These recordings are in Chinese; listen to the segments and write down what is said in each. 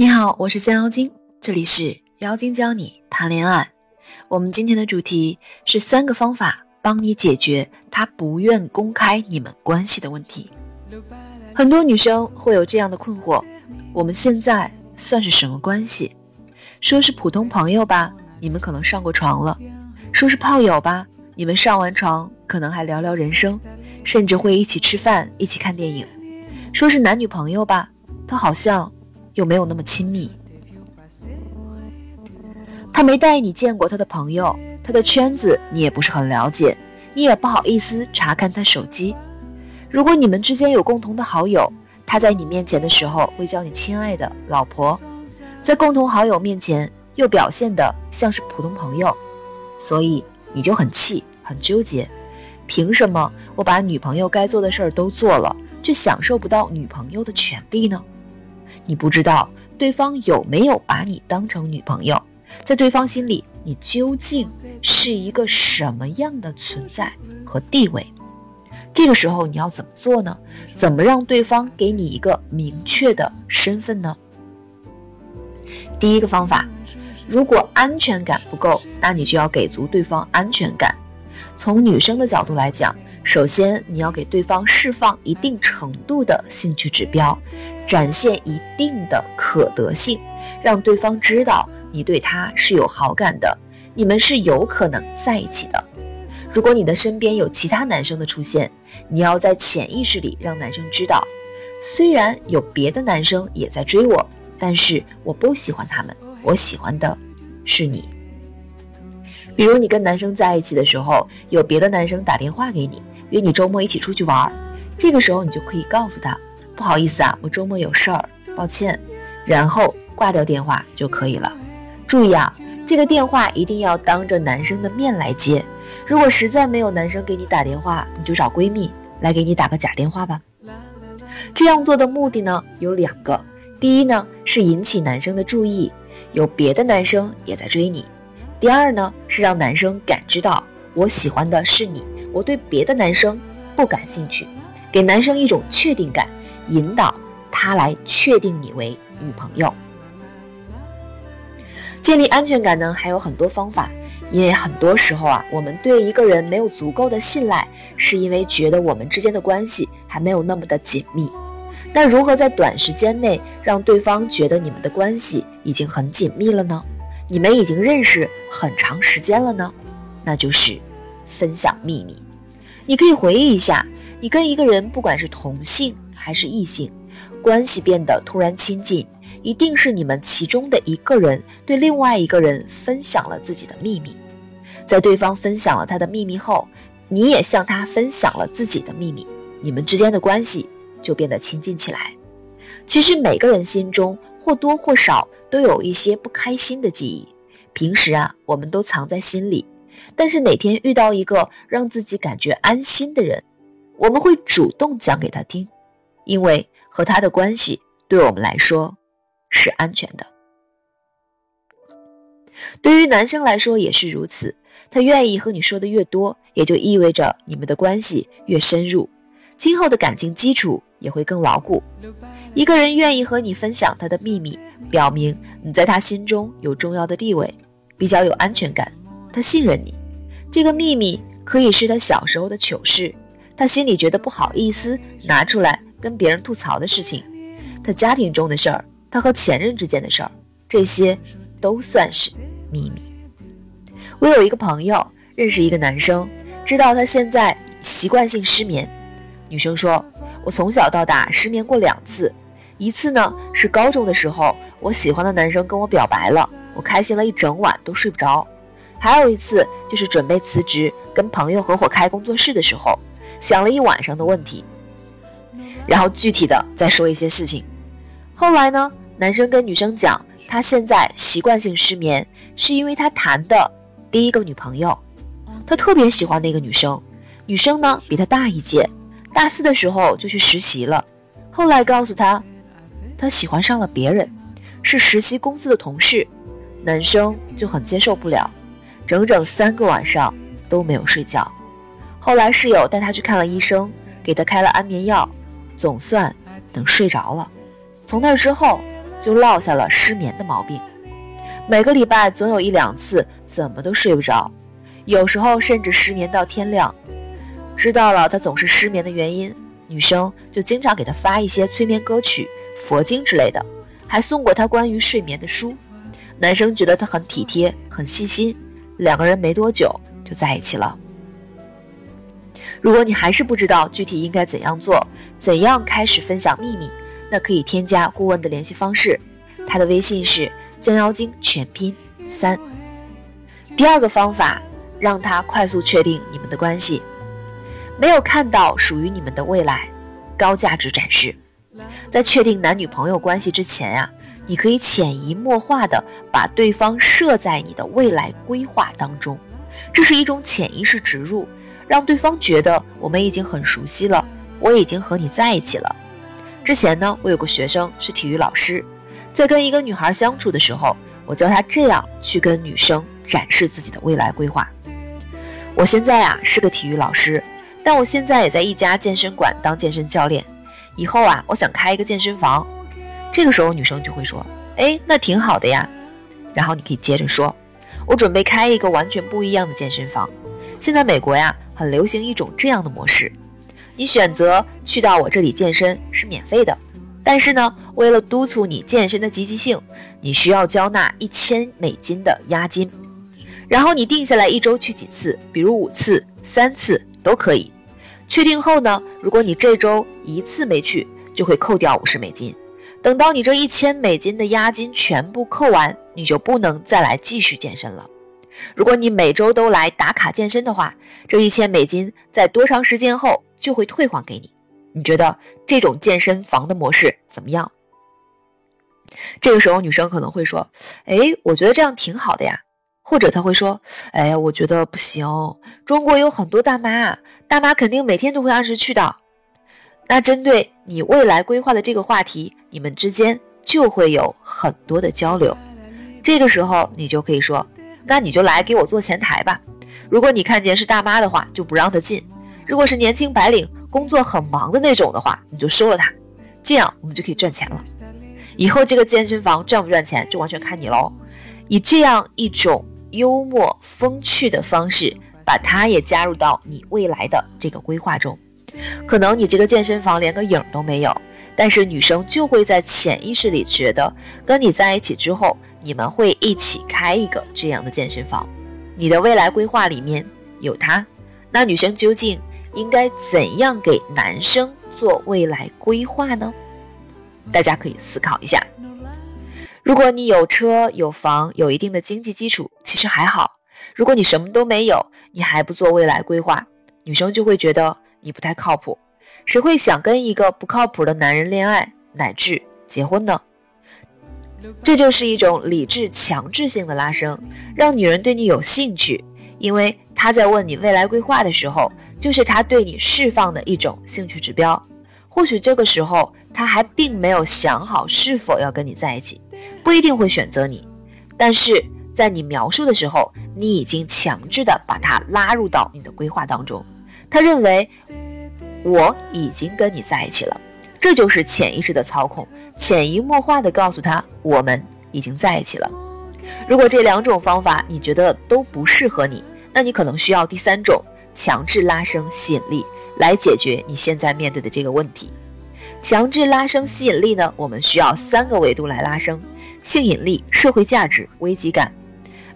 你好，我是江妖精，这里是妖精教你谈恋爱。我们今天的主题是三个方法帮你解决他不愿公开你们关系的问题。很多女生会有这样的困惑：我们现在算是什么关系？说是普通朋友吧，你们可能上过床了；说是炮友吧，你们上完床可能还聊聊人生，甚至会一起吃饭、一起看电影；说是男女朋友吧，他好像。又没有那么亲密，他没带你见过他的朋友，他的圈子你也不是很了解，你也不好意思查看他手机。如果你们之间有共同的好友，他在你面前的时候会叫你亲爱的老婆，在共同好友面前又表现的像是普通朋友，所以你就很气很纠结，凭什么我把女朋友该做的事儿都做了，却享受不到女朋友的权利呢？你不知道对方有没有把你当成女朋友，在对方心里，你究竟是一个什么样的存在和地位？这个时候你要怎么做呢？怎么让对方给你一个明确的身份呢？第一个方法，如果安全感不够，那你就要给足对方安全感。从女生的角度来讲。首先，你要给对方释放一定程度的兴趣指标，展现一定的可得性，让对方知道你对他是有好感的，你们是有可能在一起的。如果你的身边有其他男生的出现，你要在潜意识里让男生知道，虽然有别的男生也在追我，但是我不喜欢他们，我喜欢的是你。比如你跟男生在一起的时候，有别的男生打电话给你。约你周末一起出去玩，这个时候你就可以告诉他，不好意思啊，我周末有事儿，抱歉，然后挂掉电话就可以了。注意啊，这个电话一定要当着男生的面来接。如果实在没有男生给你打电话，你就找闺蜜来给你打个假电话吧。这样做的目的呢有两个，第一呢是引起男生的注意，有别的男生也在追你；第二呢是让男生感知到我喜欢的是你。我对别的男生不感兴趣，给男生一种确定感，引导他来确定你为女朋友。建立安全感呢，还有很多方法，因为很多时候啊，我们对一个人没有足够的信赖，是因为觉得我们之间的关系还没有那么的紧密。那如何在短时间内让对方觉得你们的关系已经很紧密了呢？你们已经认识很长时间了呢？那就是。分享秘密，你可以回忆一下，你跟一个人，不管是同性还是异性，关系变得突然亲近，一定是你们其中的一个人对另外一个人分享了自己的秘密，在对方分享了他的秘密后，你也向他分享了自己的秘密，你们之间的关系就变得亲近起来。其实每个人心中或多或少都有一些不开心的记忆，平时啊，我们都藏在心里。但是哪天遇到一个让自己感觉安心的人，我们会主动讲给他听，因为和他的关系对我们来说是安全的。对于男生来说也是如此，他愿意和你说的越多，也就意味着你们的关系越深入，今后的感情基础也会更牢固。一个人愿意和你分享他的秘密，表明你在他心中有重要的地位，比较有安全感。他信任你，这个秘密可以是他小时候的糗事，他心里觉得不好意思拿出来跟别人吐槽的事情，他家庭中的事儿，他和前任之间的事儿，这些都算是秘密。我有一个朋友认识一个男生，知道他现在习惯性失眠。女生说：“我从小到大失眠过两次，一次呢是高中的时候，我喜欢的男生跟我表白了，我开心了一整晚都睡不着。”还有一次，就是准备辞职跟朋友合伙开工作室的时候，想了一晚上的问题，然后具体的再说一些事情。后来呢，男生跟女生讲，他现在习惯性失眠，是因为他谈的第一个女朋友，他特别喜欢那个女生，女生呢比他大一届，大四的时候就去实习了，后来告诉他，他喜欢上了别人，是实习公司的同事，男生就很接受不了。整整三个晚上都没有睡觉，后来室友带他去看了医生，给他开了安眠药，总算能睡着了。从那之后，就落下了失眠的毛病。每个礼拜总有一两次怎么都睡不着，有时候甚至失眠到天亮。知道了他总是失眠的原因，女生就经常给他发一些催眠歌曲、佛经之类的，还送过他关于睡眠的书。男生觉得他很体贴、很细心，两个人没多久就在一起了。如果你还是不知道具体应该怎样做，怎样开始分享秘密，那可以添加顾问的联系方式，他的微信是将妖精全拼三。第二个方法，让他快速确定你们的关系，没有看到属于你们的未来，高价值展示。在确定男女朋友关系之前呀，你可以潜移默化的把对方设在你的未来规划当中，这是一种潜意识植入。让对方觉得我们已经很熟悉了，我已经和你在一起了。之前呢，我有个学生是体育老师，在跟一个女孩相处的时候，我教他这样去跟女生展示自己的未来规划。我现在啊是个体育老师，但我现在也在一家健身馆当健身教练。以后啊，我想开一个健身房。这个时候女生就会说：“哎，那挺好的呀。”然后你可以接着说：“我准备开一个完全不一样的健身房。”现在美国呀，很流行一种这样的模式：你选择去到我这里健身是免费的，但是呢，为了督促你健身的积极性，你需要交纳一千美金的押金。然后你定下来一周去几次，比如五次、三次都可以。确定后呢，如果你这周一次没去，就会扣掉五十美金。等到你这一千美金的押金全部扣完，你就不能再来继续健身了。如果你每周都来打卡健身的话，这一千美金在多长时间后就会退还给你？你觉得这种健身房的模式怎么样？这个时候女生可能会说：“哎，我觉得这样挺好的呀。”或者她会说：“哎，我觉得不行，中国有很多大妈，大妈肯定每天都会按时去的。”那针对你未来规划的这个话题，你们之间就会有很多的交流。这个时候你就可以说。那你就来给我做前台吧。如果你看见是大妈的话，就不让她进；如果是年轻白领，工作很忙的那种的话，你就收了她。这样我们就可以赚钱了。以后这个健身房赚不赚钱，就完全看你喽。以这样一种幽默风趣的方式，把她也加入到你未来的这个规划中。可能你这个健身房连个影都没有。但是女生就会在潜意识里觉得，跟你在一起之后，你们会一起开一个这样的健身房。你的未来规划里面有他，那女生究竟应该怎样给男生做未来规划呢？大家可以思考一下。如果你有车有房，有一定的经济基础，其实还好。如果你什么都没有，你还不做未来规划，女生就会觉得你不太靠谱。谁会想跟一个不靠谱的男人恋爱乃至结婚呢？这就是一种理智强制性的拉升，让女人对你有兴趣，因为她在问你未来规划的时候，就是她对你释放的一种兴趣指标。或许这个时候她还并没有想好是否要跟你在一起，不一定会选择你，但是在你描述的时候，你已经强制的把她拉入到你的规划当中。他认为。我已经跟你在一起了，这就是潜意识的操控，潜移默化的告诉他我们已经在一起了。如果这两种方法你觉得都不适合你，那你可能需要第三种强制拉升吸引力来解决你现在面对的这个问题。强制拉升吸引力呢，我们需要三个维度来拉升：性引力、社会价值、危机感。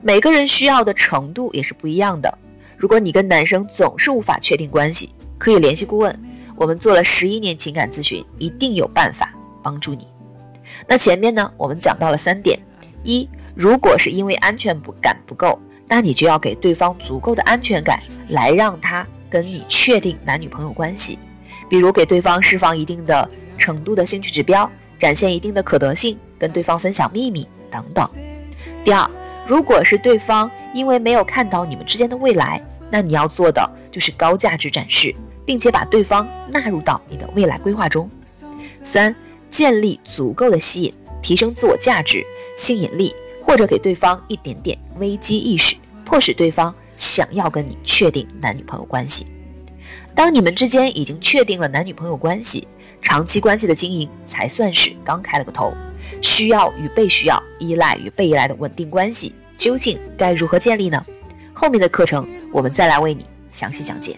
每个人需要的程度也是不一样的。如果你跟男生总是无法确定关系，可以联系顾问，我们做了十一年情感咨询，一定有办法帮助你。那前面呢，我们讲到了三点：一，如果是因为安全不感不够，那你就要给对方足够的安全感，来让他跟你确定男女朋友关系。比如给对方释放一定的程度的兴趣指标，展现一定的可得性，跟对方分享秘密等等。第二，如果是对方因为没有看到你们之间的未来，那你要做的就是高价值展示。并且把对方纳入到你的未来规划中。三、建立足够的吸引，提升自我价值、吸引力，或者给对方一点点危机意识，迫使对方想要跟你确定男女朋友关系。当你们之间已经确定了男女朋友关系，长期关系的经营才算是刚开了个头。需要与被需要、依赖与被依赖的稳定关系究竟该如何建立呢？后面的课程我们再来为你详细讲解。